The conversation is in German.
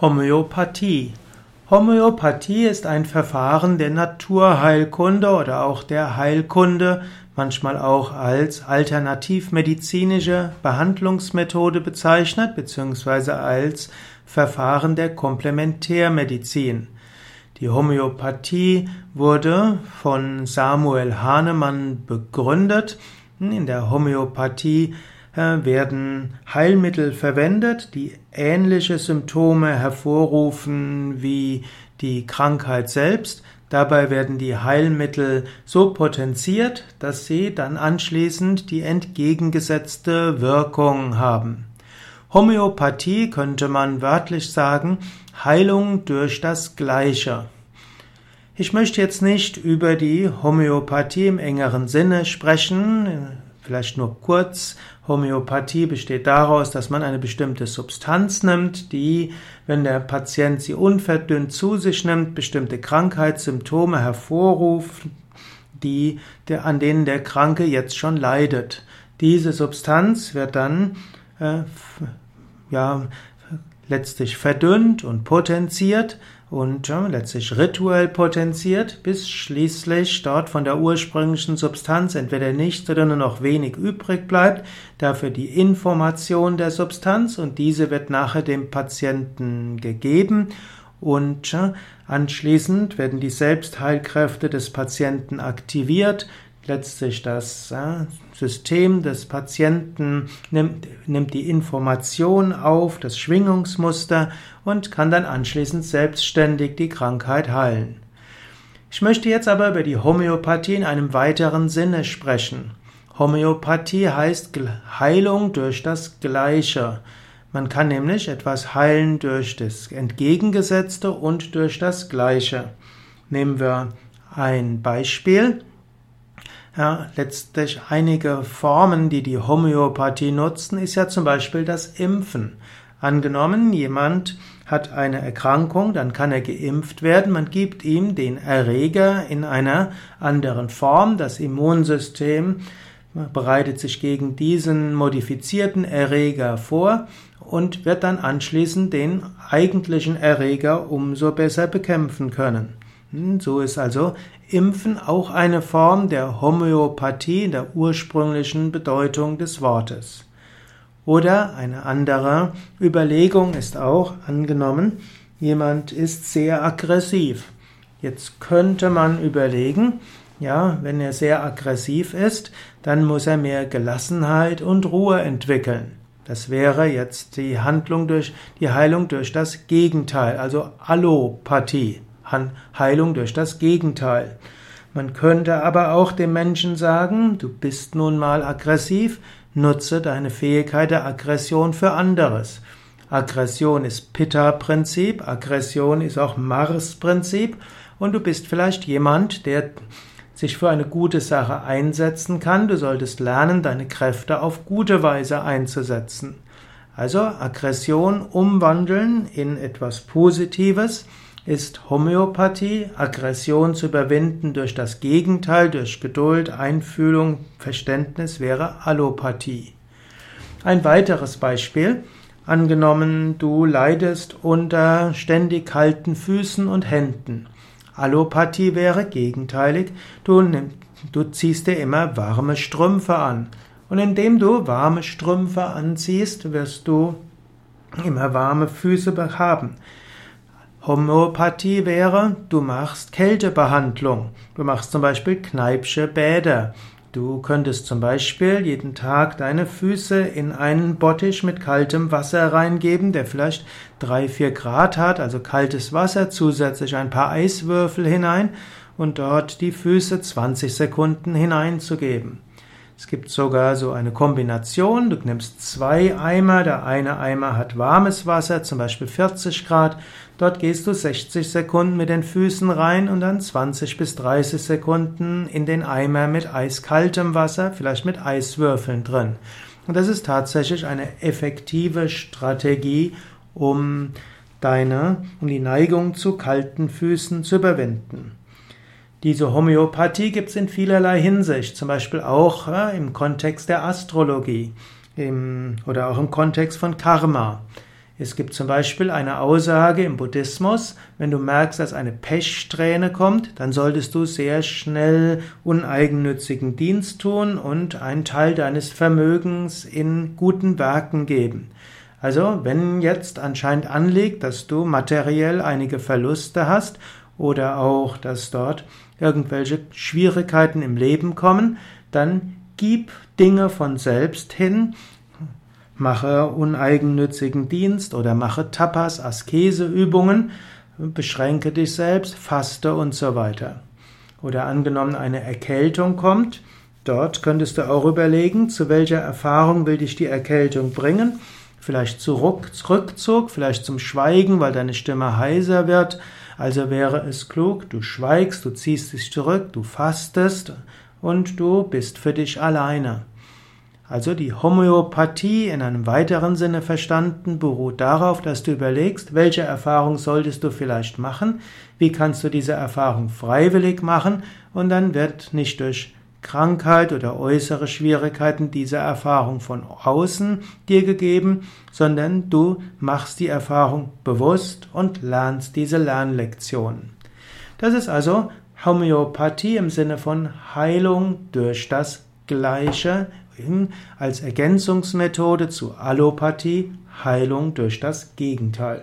Homöopathie. Homöopathie ist ein Verfahren der Naturheilkunde oder auch der Heilkunde, manchmal auch als alternativmedizinische Behandlungsmethode bezeichnet, beziehungsweise als Verfahren der Komplementärmedizin. Die Homöopathie wurde von Samuel Hahnemann begründet. In der Homöopathie werden Heilmittel verwendet, die ähnliche Symptome hervorrufen wie die Krankheit selbst. Dabei werden die Heilmittel so potenziert, dass sie dann anschließend die entgegengesetzte Wirkung haben. Homöopathie könnte man wörtlich sagen, Heilung durch das Gleiche. Ich möchte jetzt nicht über die Homöopathie im engeren Sinne sprechen, Vielleicht nur kurz. Homöopathie besteht daraus, dass man eine bestimmte Substanz nimmt, die, wenn der Patient sie unverdünnt zu sich nimmt, bestimmte Krankheitssymptome hervorruft, die, der, an denen der Kranke jetzt schon leidet. Diese Substanz wird dann äh, ja, letztlich verdünnt und potenziert und letztlich rituell potenziert, bis schließlich dort von der ursprünglichen Substanz entweder nichts oder nur noch wenig übrig bleibt, dafür die Information der Substanz und diese wird nachher dem Patienten gegeben. Und anschließend werden die Selbstheilkräfte des Patienten aktiviert, letztlich das System des Patienten nimmt, nimmt die Information auf, das Schwingungsmuster und kann dann anschließend selbstständig die Krankheit heilen. Ich möchte jetzt aber über die Homöopathie in einem weiteren Sinne sprechen. Homöopathie heißt Heilung durch das Gleiche. Man kann nämlich etwas heilen durch das Entgegengesetzte und durch das Gleiche. Nehmen wir ein Beispiel. Ja, letztlich einige Formen, die die Homöopathie nutzen, ist ja zum Beispiel das Impfen. Angenommen, jemand hat eine Erkrankung, dann kann er geimpft werden. Man gibt ihm den Erreger in einer anderen Form. Das Immunsystem bereitet sich gegen diesen modifizierten Erreger vor und wird dann anschließend den eigentlichen Erreger umso besser bekämpfen können. Hm, so ist also Impfen auch eine Form der Homöopathie in der ursprünglichen Bedeutung des Wortes. Oder eine andere Überlegung ist auch angenommen, jemand ist sehr aggressiv. Jetzt könnte man überlegen, ja, wenn er sehr aggressiv ist, dann muss er mehr Gelassenheit und Ruhe entwickeln. Das wäre jetzt die Handlung durch die Heilung durch das Gegenteil, also Allopathie. Heilung durch das Gegenteil. Man könnte aber auch dem Menschen sagen, du bist nun mal aggressiv, nutze deine Fähigkeit der Aggression für anderes. Aggression ist Pitta-Prinzip, Aggression ist auch Mars-Prinzip und du bist vielleicht jemand, der sich für eine gute Sache einsetzen kann. Du solltest lernen, deine Kräfte auf gute Weise einzusetzen. Also Aggression umwandeln in etwas Positives ist Homöopathie, Aggression zu überwinden durch das Gegenteil, durch Geduld, Einfühlung, Verständnis wäre Allopathie. Ein weiteres Beispiel. Angenommen, du leidest unter ständig kalten Füßen und Händen. Allopathie wäre gegenteilig, du, nimm, du ziehst dir immer warme Strümpfe an. Und indem du warme Strümpfe anziehst, wirst du immer warme Füße haben. Homöopathie wäre, du machst Kältebehandlung. Du machst zum Beispiel Kneipsche Bäder. Du könntest zum Beispiel jeden Tag deine Füße in einen Bottich mit kaltem Wasser reingeben, der vielleicht drei, vier Grad hat, also kaltes Wasser, zusätzlich ein paar Eiswürfel hinein und dort die Füße 20 Sekunden hineinzugeben. Es gibt sogar so eine Kombination. Du nimmst zwei Eimer. Der eine Eimer hat warmes Wasser, zum Beispiel 40 Grad. Dort gehst du 60 Sekunden mit den Füßen rein und dann 20 bis 30 Sekunden in den Eimer mit eiskaltem Wasser, vielleicht mit Eiswürfeln drin. Und das ist tatsächlich eine effektive Strategie, um deine, um die Neigung zu kalten Füßen zu überwinden. Diese Homöopathie gibt es in vielerlei Hinsicht, zum Beispiel auch äh, im Kontext der Astrologie im, oder auch im Kontext von Karma. Es gibt zum Beispiel eine Aussage im Buddhismus, wenn du merkst, dass eine Pechsträhne kommt, dann solltest du sehr schnell uneigennützigen Dienst tun und einen Teil deines Vermögens in guten Werken geben. Also, wenn jetzt anscheinend anliegt, dass du materiell einige Verluste hast oder auch, dass dort irgendwelche Schwierigkeiten im Leben kommen, dann gib Dinge von selbst hin, mache uneigennützigen Dienst oder mache Tapas, Askeseübungen, beschränke dich selbst, faste und so weiter. Oder angenommen eine Erkältung kommt, dort könntest du auch überlegen, zu welcher Erfahrung will dich die Erkältung bringen. Vielleicht zu Rückzug, vielleicht zum Schweigen, weil deine Stimme heiser wird. Also wäre es klug, du schweigst, du ziehst dich zurück, du fastest und du bist für dich alleine. Also die Homöopathie in einem weiteren Sinne verstanden beruht darauf, dass du überlegst, welche Erfahrung solltest du vielleicht machen, wie kannst du diese Erfahrung freiwillig machen und dann wird nicht durch Krankheit oder äußere Schwierigkeiten diese Erfahrung von außen dir gegeben, sondern du machst die Erfahrung bewusst und lernst diese Lernlektionen. Das ist also Homöopathie im Sinne von Heilung durch das Gleiche als Ergänzungsmethode zu Allopathie, Heilung durch das Gegenteil.